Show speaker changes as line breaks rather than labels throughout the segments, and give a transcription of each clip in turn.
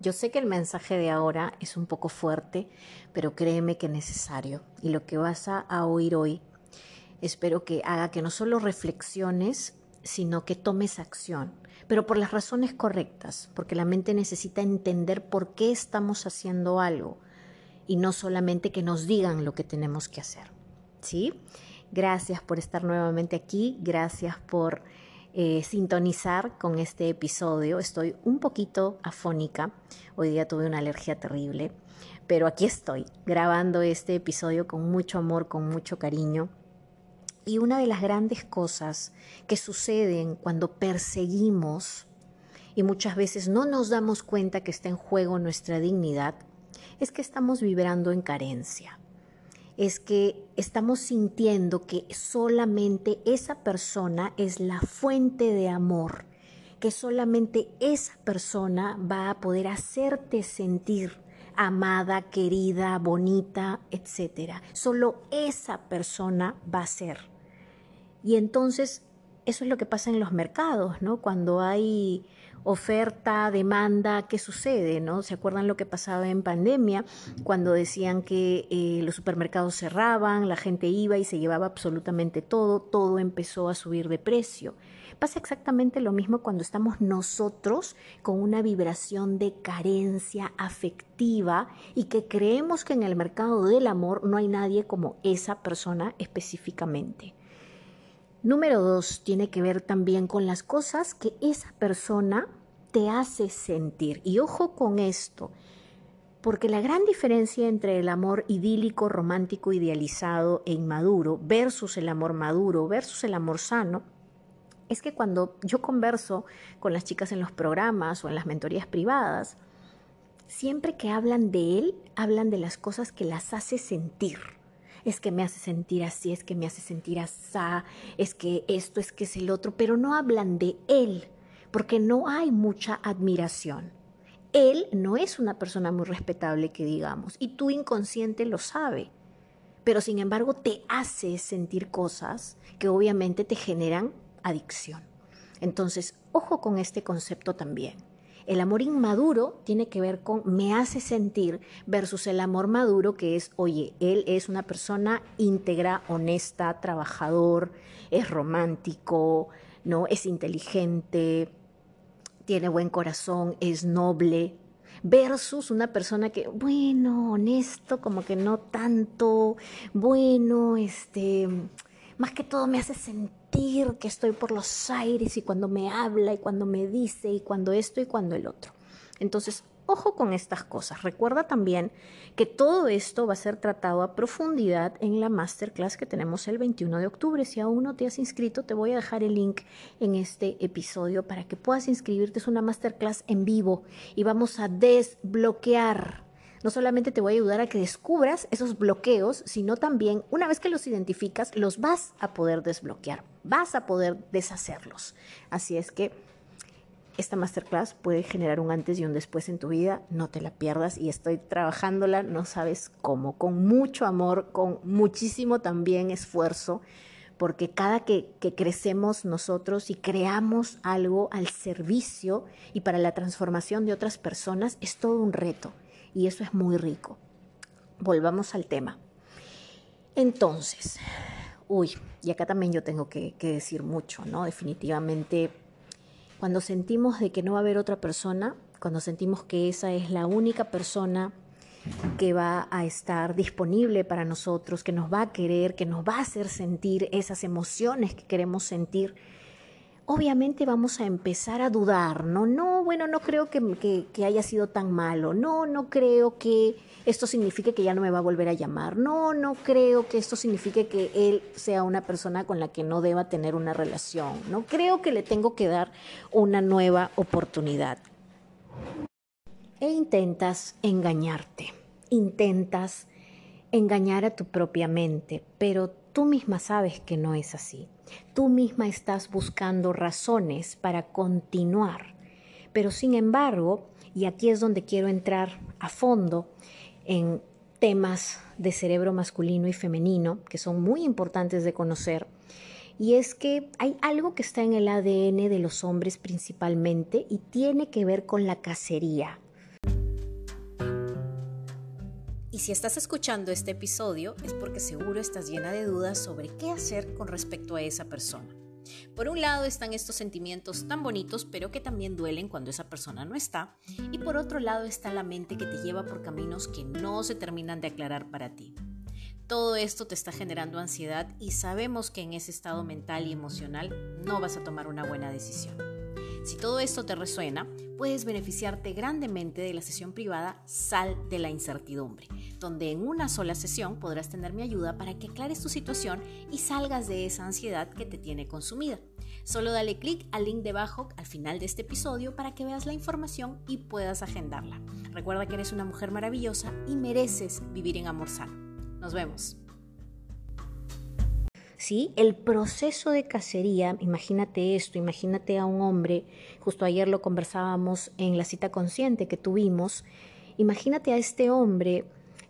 Yo sé que el mensaje de ahora es un poco fuerte, pero créeme que es necesario. Y lo que vas a, oír hoy, espero que haga que no solo reflexiones, sino que tomes acción, pero por las razones correctas, porque la mente necesita entender por qué estamos haciendo algo y no solamente que nos digan lo que tenemos que hacer. ¿Sí? Gracias por estar nuevamente aquí, gracias por eh, sintonizar con este episodio. Estoy un poquito afónica, hoy día tuve una alergia terrible, pero aquí estoy grabando este episodio con mucho amor, con mucho cariño. Y una de las grandes cosas que suceden cuando perseguimos y muchas veces no nos damos cuenta que está en juego nuestra dignidad, es que estamos vibrando en carencia es que estamos sintiendo que solamente esa persona es la fuente de amor, que solamente esa persona va a poder hacerte sentir amada, querida, bonita, etc. Solo esa persona va a ser. Y entonces eso es lo que pasa en los mercados, ¿no? Cuando hay oferta, demanda, ¿qué sucede? ¿no? ¿Se acuerdan lo que pasaba en pandemia cuando decían que eh, los supermercados cerraban, la gente iba y se llevaba absolutamente todo, todo empezó a subir de precio? Pasa exactamente lo mismo cuando estamos nosotros con una vibración de carencia afectiva y que creemos que en el mercado del amor no hay nadie como esa persona específicamente. Número dos, tiene que ver también con las cosas que esa persona te hace sentir. Y ojo con esto, porque la gran diferencia entre el amor idílico, romántico, idealizado e inmaduro versus el amor maduro versus el amor sano, es que cuando yo converso con las chicas en los programas o en las mentorías privadas, siempre que hablan de él, hablan de las cosas que las hace sentir es que me hace sentir así, es que me hace sentir así, es que esto, es que es el otro, pero no hablan de él, porque no hay mucha admiración. Él no es una persona muy respetable que digamos, y tu inconsciente lo sabe, pero sin embargo te hace sentir cosas que obviamente te generan adicción. Entonces, ojo con este concepto también. El amor inmaduro tiene que ver con me hace sentir versus el amor maduro que es, oye, él es una persona íntegra, honesta, trabajador, es romántico, ¿no? Es inteligente, tiene buen corazón, es noble, versus una persona que, bueno, honesto, como que no tanto, bueno, este, más que todo me hace sentir que estoy por los aires y cuando me habla y cuando me dice y cuando esto y cuando el otro. Entonces, ojo con estas cosas. Recuerda también que todo esto va a ser tratado a profundidad en la masterclass que tenemos el 21 de octubre. Si aún no te has inscrito, te voy a dejar el link en este episodio para que puedas inscribirte. Es una masterclass en vivo y vamos a desbloquear no solamente te voy a ayudar a que descubras esos bloqueos, sino también una vez que los identificas, los vas a poder desbloquear, vas a poder deshacerlos. Así es que esta masterclass puede generar un antes y un después en tu vida, no te la pierdas y estoy trabajándola, no sabes cómo, con mucho amor, con muchísimo también esfuerzo, porque cada que, que, crecemos nosotros y creamos algo al servicio y para la transformación de otras personas, es todo un reto y eso es muy rico. Volvamos al tema. Entonces, uy, y acá también yo tengo que, decir mucho, ¿no? Definitivamente, cuando sentimos de que no va a haber otra persona, cuando sentimos que esa es la única persona que va a estar disponible para nosotros, que nos va a querer, que nos va a hacer sentir esas emociones que queremos sentir, obviamente vamos a empezar a dudar, ¿no? No, bueno, no creo que, haya sido tan malo, no, no creo que esto signifique que ya no me va a volver a llamar, no, no creo que esto signifique que él sea una persona con la que no deba tener una relación, no creo que le tengo que dar una nueva oportunidad. E intentas engañarte, intentas engañar a tu propia mente, pero tú misma sabes que no es así. Tú misma estás buscando razones para continuar. Pero sin embargo, y aquí es donde quiero entrar a fondo en temas de cerebro masculino y femenino, que son muy importantes de conocer, y es que hay algo que está en el ADN de los hombres principalmente y tiene que ver con la cacería. Y si estás escuchando este episodio es porque seguro estás llena de dudas sobre qué hacer con respecto a esa persona. Por un lado están estos sentimientos tan bonitos pero que también duelen cuando esa persona no está. Y por otro lado está la mente que te lleva por caminos que no se terminan de aclarar para ti. Todo esto te está generando ansiedad y sabemos que en ese estado mental y emocional no vas a tomar una buena decisión. Si todo esto te resuena, puedes beneficiarte grandemente de la sesión privada Sal de la Incertidumbre, donde en una sola sesión podrás tener mi ayuda para que aclares tu situación y salgas de esa ansiedad que te tiene consumida. Solo dale clic al link debajo al final de este episodio para que veas la información y puedas agendarla. Recuerda que eres una mujer maravillosa y mereces vivir en amor sano. Nos vemos. ¿Sí? El proceso de cacería, imagínate esto, imagínate a un hombre, justo ayer lo conversábamos en la cita consciente que tuvimos, imagínate a este hombre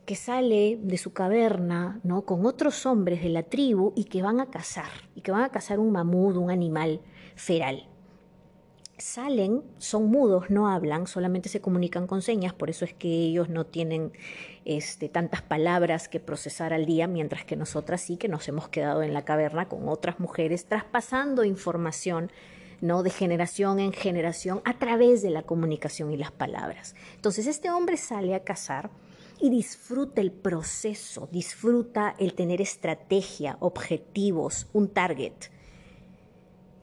que sale de su caverna, ¿no? Con otros hombres de la tribu y que van a cazar, y que van a cazar un mamut, un animal feral salen, son mudos, no hablan, solamente se comunican con señas, por eso es que ellos no tienen este, tantas palabras que procesar al día, mientras que nosotras sí que nos hemos quedado en la caverna con otras mujeres traspasando información ¿no? de generación en generación a través de la comunicación y las palabras. Entonces este hombre sale a cazar y disfruta el proceso, disfruta el tener estrategia, objetivos, un target.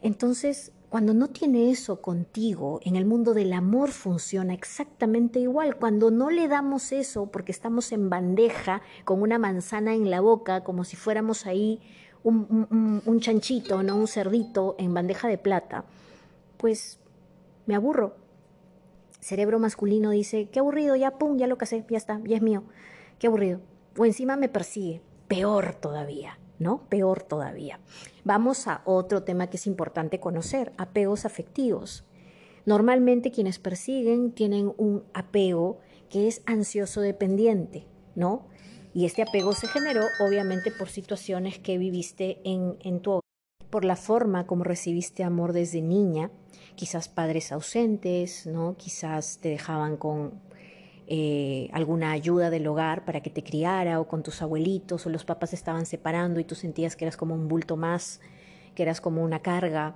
Entonces cuando no tiene eso contigo, en el mundo del amor funciona exactamente igual. Cuando no le damos eso porque estamos en bandeja con una manzana en la boca, como si fuéramos ahí un, chanchito, no un cerdito en bandeja de plata, pues me aburro. Cerebro masculino dice, qué aburrido, ya pum, ya lo casé, ya está, ya es mío, qué aburrido. O encima me persigue, peor todavía. ¿No? Peor todavía. Vamos a otro tema que es importante conocer, apegos afectivos. Normalmente quienes persiguen tienen un apego que es ansioso dependiente, ¿no? Y este apego se generó obviamente por situaciones que viviste en, en tu hogar, por la forma como recibiste amor desde niña, quizás padres ausentes, ¿no? Quizás te dejaban con eh, alguna ayuda del hogar para que te criara o con tus abuelitos o los papás estaban separando y tú sentías que eras como un bulto más, que eras como una carga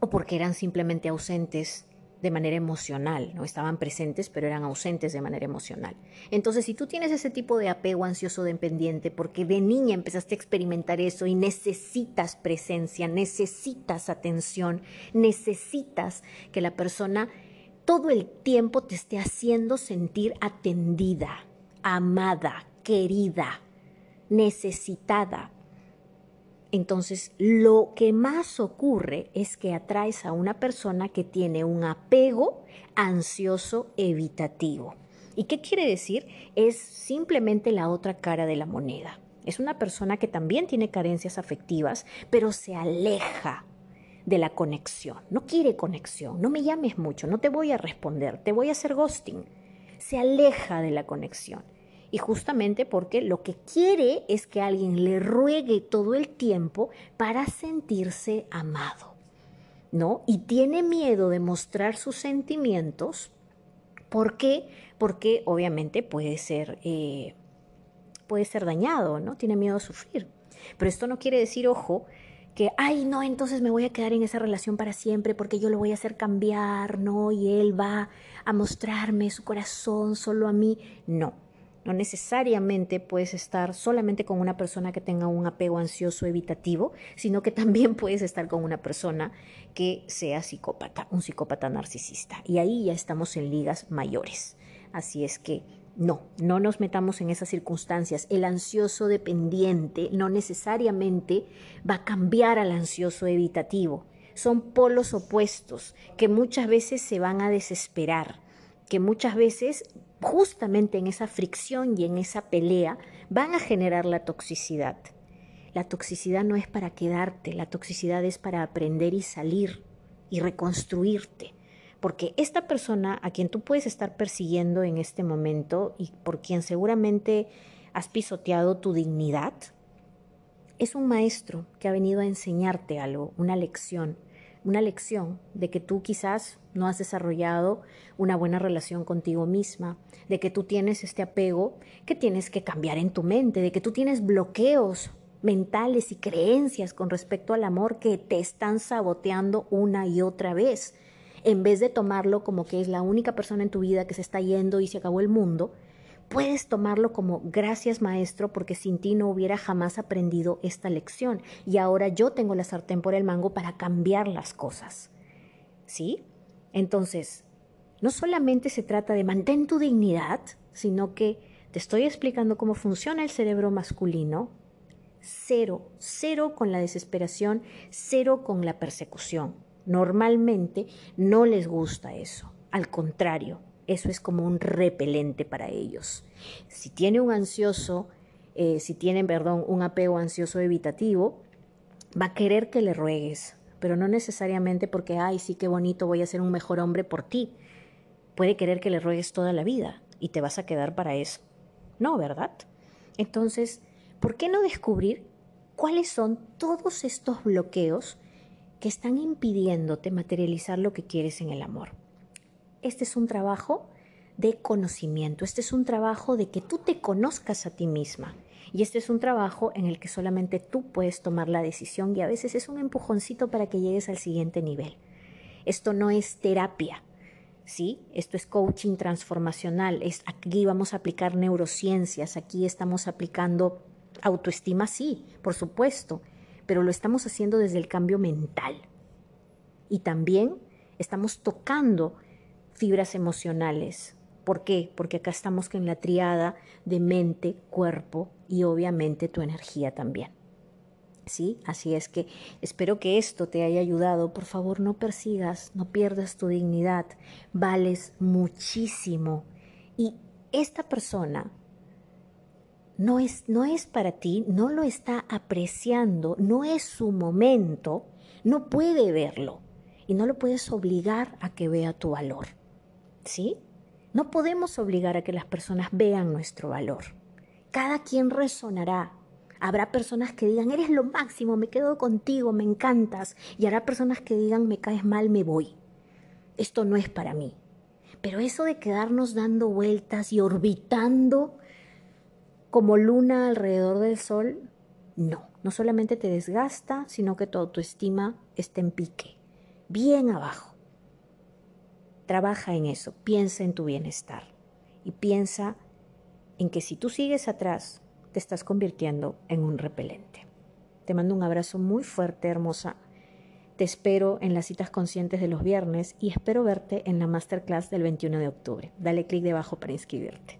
o porque eran simplemente ausentes de manera emocional, no estaban presentes, pero eran ausentes de manera emocional. Entonces, si tú tienes ese tipo de apego ansioso dependiente, porque de niña empezaste a experimentar eso y necesitas presencia, necesitas atención, necesitas que la persona todo el tiempo te esté haciendo sentir atendida, amada, querida, necesitada. Entonces, lo que más ocurre es que atraes a una persona que tiene un apego ansioso evitativo. ¿Y qué quiere decir? Es simplemente la otra cara de la moneda. Es una persona que también tiene carencias afectivas, pero se aleja de la conexión. No quiere conexión, no me llames mucho, no te voy a responder, te voy a hacer ghosting. Se aleja de la conexión. Y justamente porque lo que quiere es que alguien le ruegue todo el tiempo para sentirse amado. ¿No? Y tiene miedo de mostrar sus sentimientos. ¿Por qué? Porque obviamente puede ser, eh, puede ser dañado, ¿no? Tiene miedo a sufrir. Pero esto no quiere decir, ojo, que, ay, no, entonces me voy a quedar en esa relación para siempre porque yo lo voy a hacer cambiar, ¿no? Y él va a mostrarme su corazón solo a mí. No, No necesariamente puedes estar solamente con una persona que tenga un apego ansioso evitativo, sino que también puedes estar con una persona que sea psicópata, un psicópata narcisista. Y ahí ya estamos en ligas mayores. Así es que no, no nos metamos en esas circunstancias. El ansioso dependiente no necesariamente va a cambiar al ansioso evitativo. Son polos opuestos que muchas veces se van a desesperar, que muchas veces justamente en esa fricción y en esa pelea van a generar la toxicidad. La toxicidad no es para quedarte, la toxicidad es para aprender y salir y reconstruirte. Porque esta persona a quien tú puedes estar persiguiendo en este momento y por quien seguramente has pisoteado tu dignidad, es un maestro que ha venido a enseñarte algo, una lección, una lección de que tú quizás no has desarrollado una buena relación contigo misma, de que tú tienes este apego que tienes que cambiar en tu mente, de que tú tienes bloqueos mentales y creencias con respecto al amor que te están saboteando una y otra vez en vez de tomarlo como que es la única persona en tu vida que se está yendo y se acabó el mundo, puedes tomarlo como gracias maestro porque sin ti no hubiera jamás aprendido esta lección y ahora yo tengo la sartén por el mango para cambiar las cosas. ¿Sí? Entonces, no solamente se trata de mantén tu dignidad, sino que te estoy explicando cómo funciona el cerebro masculino. Cero, cero con la desesperación, cero con la persecución. Normalmente no les gusta eso. Al contrario, eso es como un repelente para ellos. Si tiene un ansioso, eh, si tienen, perdón, un apego ansioso evitativo, va a querer que le ruegues, pero no necesariamente porque, ay, sí, qué bonito, voy a ser un mejor hombre por ti. Puede querer que le ruegues toda la vida y te vas a quedar para eso. No, ¿verdad? Entonces, ¿por qué no descubrir cuáles son todos estos bloqueos que están impidiéndote materializar lo que quieres en el amor. Este es un trabajo de conocimiento, este es un trabajo de que tú te conozcas a ti misma. Y este es un trabajo en el que solamente tú puedes tomar la decisión y a veces es un empujoncito para que llegues al siguiente nivel. Esto no es terapia, ¿sí? Esto es coaching transformacional. Aquí vamos a aplicar neurociencias, aquí estamos aplicando autoestima, sí, por supuesto, pero lo estamos haciendo desde el cambio mental. Y también estamos tocando fibras emocionales. ¿Por qué? Porque acá estamos en la triada de mente, cuerpo y obviamente tu energía también. ¿Sí? Así es que espero que esto te haya ayudado. Por favor, no persigas, no pierdas tu dignidad. Vales muchísimo. Y esta persona no es, no es para ti, no lo está apreciando, no es su momento, no puede verlo y no lo puedes obligar a que vea tu valor. ¿Sí? No podemos obligar a que las personas vean nuestro valor. Cada quien resonará. Habrá personas que digan, eres lo máximo, me quedo contigo, me encantas. Y habrá personas que digan, me caes mal, me voy. Esto no es para mí. Pero eso de quedarnos dando vueltas y orbitando como luna alrededor del sol, no, no solamente te desgasta, sino que tu autoestima está en pique, bien abajo. Trabaja en eso, piensa en tu bienestar y piensa en que si tú sigues atrás, te estás convirtiendo en un repelente. Te mando un abrazo muy fuerte, hermosa. Te espero en las citas conscientes de los viernes y espero verte en la masterclass del 21 de octubre. Dale clic debajo para inscribirte.